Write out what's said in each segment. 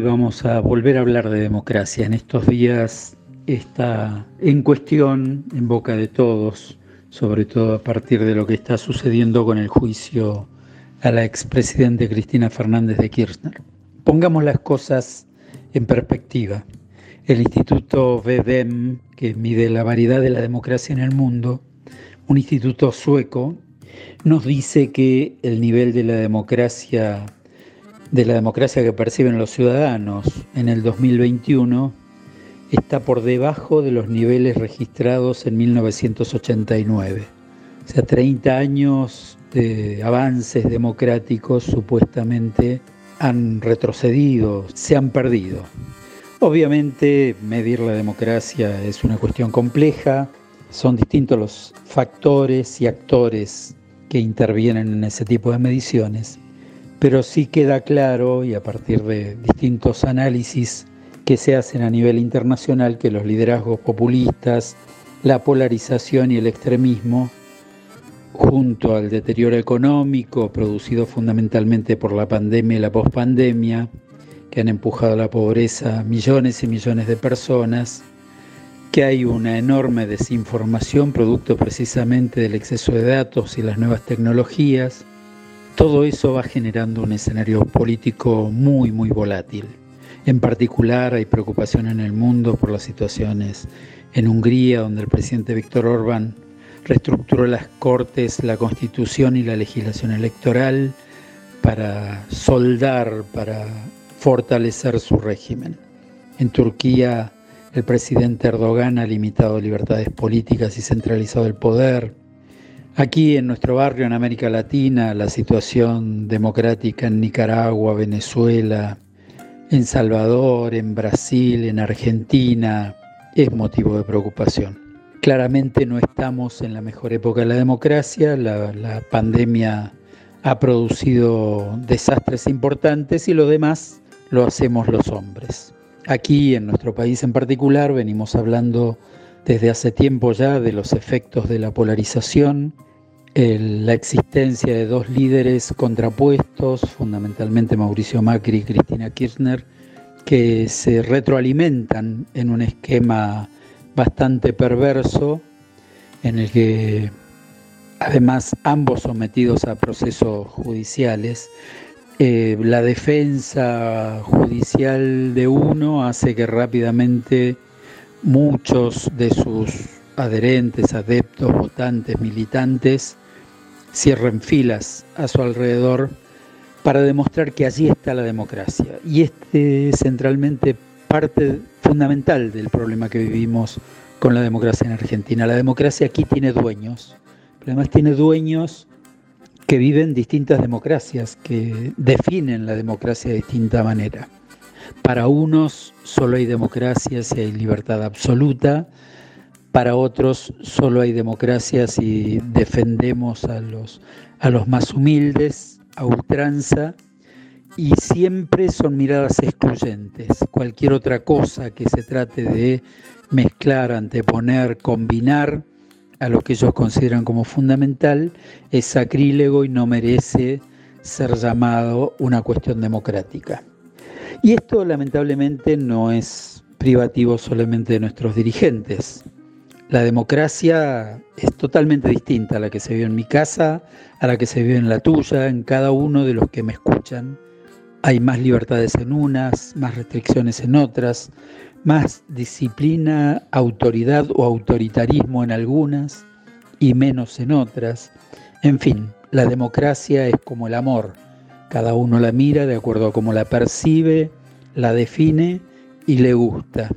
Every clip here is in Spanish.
Vamos a volver a hablar de democracia. En estos días está en cuestión, en boca de todos, sobre todo a partir de lo que está sucediendo con el juicio a la expresidente Cristina Fernández de Kirchner. Pongamos las cosas en perspectiva. El Instituto VDEM, que mide la variedad de la democracia en el mundo, un instituto sueco, nos dice que el nivel de la democracia de la democracia que perciben los ciudadanos en el 2021 está por debajo de los niveles registrados en 1989. O sea, 30 años de avances democráticos supuestamente han retrocedido, se han perdido. Obviamente medir la democracia es una cuestión compleja, son distintos los factores y actores que intervienen en ese tipo de mediciones pero sí queda claro, y a partir de distintos análisis que se hacen a nivel internacional, que los liderazgos populistas, la polarización y el extremismo, junto al deterioro económico producido fundamentalmente por la pandemia y la pospandemia, que han empujado a la pobreza a millones y millones de personas, que hay una enorme desinformación producto precisamente del exceso de datos y las nuevas tecnologías, todo eso va generando un escenario político muy, muy volátil. En particular hay preocupación en el mundo por las situaciones en Hungría, donde el presidente Víctor Orbán reestructuró las cortes, la constitución y la legislación electoral para soldar, para fortalecer su régimen. En Turquía, el presidente Erdogan ha limitado libertades políticas y centralizado el poder. Aquí en nuestro barrio, en América Latina, la situación democrática en Nicaragua, Venezuela, en Salvador, en Brasil, en Argentina, es motivo de preocupación. Claramente no estamos en la mejor época de la democracia, la, pandemia ha producido desastres importantes y lo demás lo hacemos los hombres. Aquí, en nuestro país en particular, venimos hablando desde hace tiempo ya de los efectos de la polarización, la existencia de dos líderes contrapuestos, fundamentalmente Mauricio Macri y Cristina Kirchner, que se retroalimentan en un esquema bastante perverso en el que además ambos sometidos a procesos judiciales, eh, la defensa judicial de uno hace que rápidamente muchos de sus adherentes, adeptos, votantes, militantes, cierren filas a su alrededor para demostrar que allí está la democracia. Y este es centralmente parte fundamental del problema que vivimos con la democracia en Argentina. La democracia aquí tiene dueños, pero además tiene dueños que viven distintas democracias, que definen la democracia de distinta manera. Para unos solo hay democracia si hay libertad absoluta, para otros solo hay democracia si defendemos a los, a los más humildes, a ultranza, y siempre son miradas excluyentes. Cualquier otra cosa que se trate de mezclar, anteponer, combinar a lo que ellos consideran como fundamental es sacrílego y no merece ser llamado una cuestión democrática. Y esto lamentablemente no es privativo solamente de nuestros dirigentes. La democracia es totalmente distinta a la que se vive en mi casa, a la que se vive en la tuya, en cada uno de los que me escuchan. Hay más libertades en unas, más restricciones en otras, más disciplina, autoridad o autoritarismo en algunas y menos en otras. En fin, la democracia es como el amor. Cada uno la mira de acuerdo a cómo la percibe, la define y le gusta.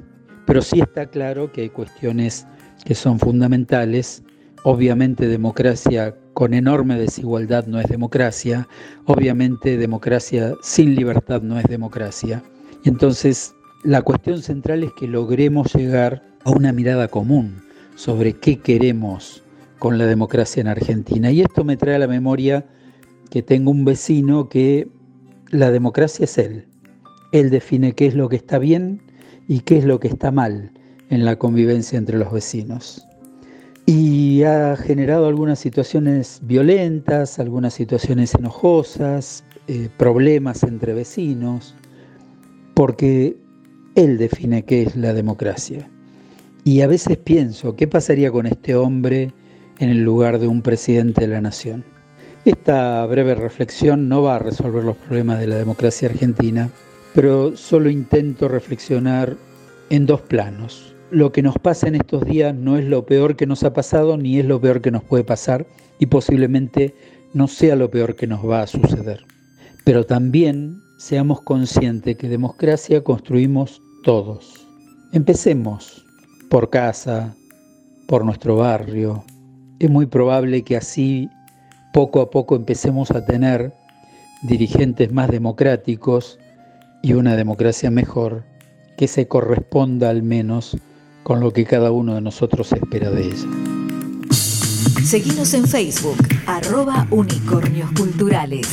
Pero sí está claro que hay cuestiones que son fundamentales. Obviamente democracia con enorme desigualdad no es democracia, obviamente democracia sin libertad no es democracia. Y entonces la cuestión central es que logremos llegar a una mirada común sobre qué queremos con la democracia en Argentina. Y esto me trae a la memoria que tengo un vecino que la democracia es él. Él define qué es lo que está bien y qué es lo que está mal en la convivencia entre los vecinos. Y ha generado algunas situaciones violentas, algunas situaciones enojosas, eh, problemas entre vecinos, porque él define qué es la democracia. Y a veces pienso, ¿qué pasaría con este hombre en el lugar de un presidente de la nación? Esta breve reflexión no va a resolver los problemas de la democracia argentina, pero solo intento reflexionar en dos planos. Lo que nos pasa en estos días no es lo peor que nos ha pasado ni es lo peor que nos puede pasar y posiblemente no sea lo peor que nos va a suceder. Pero también seamos conscientes que democracia construimos todos. Empecemos por casa, por nuestro barrio. Es muy probable que así poco a poco empecemos a tener dirigentes más democráticos y una democracia mejor que se corresponda al menos con lo que cada uno de nosotros espera de ella. Seguimos en Facebook, arroba unicornios culturales.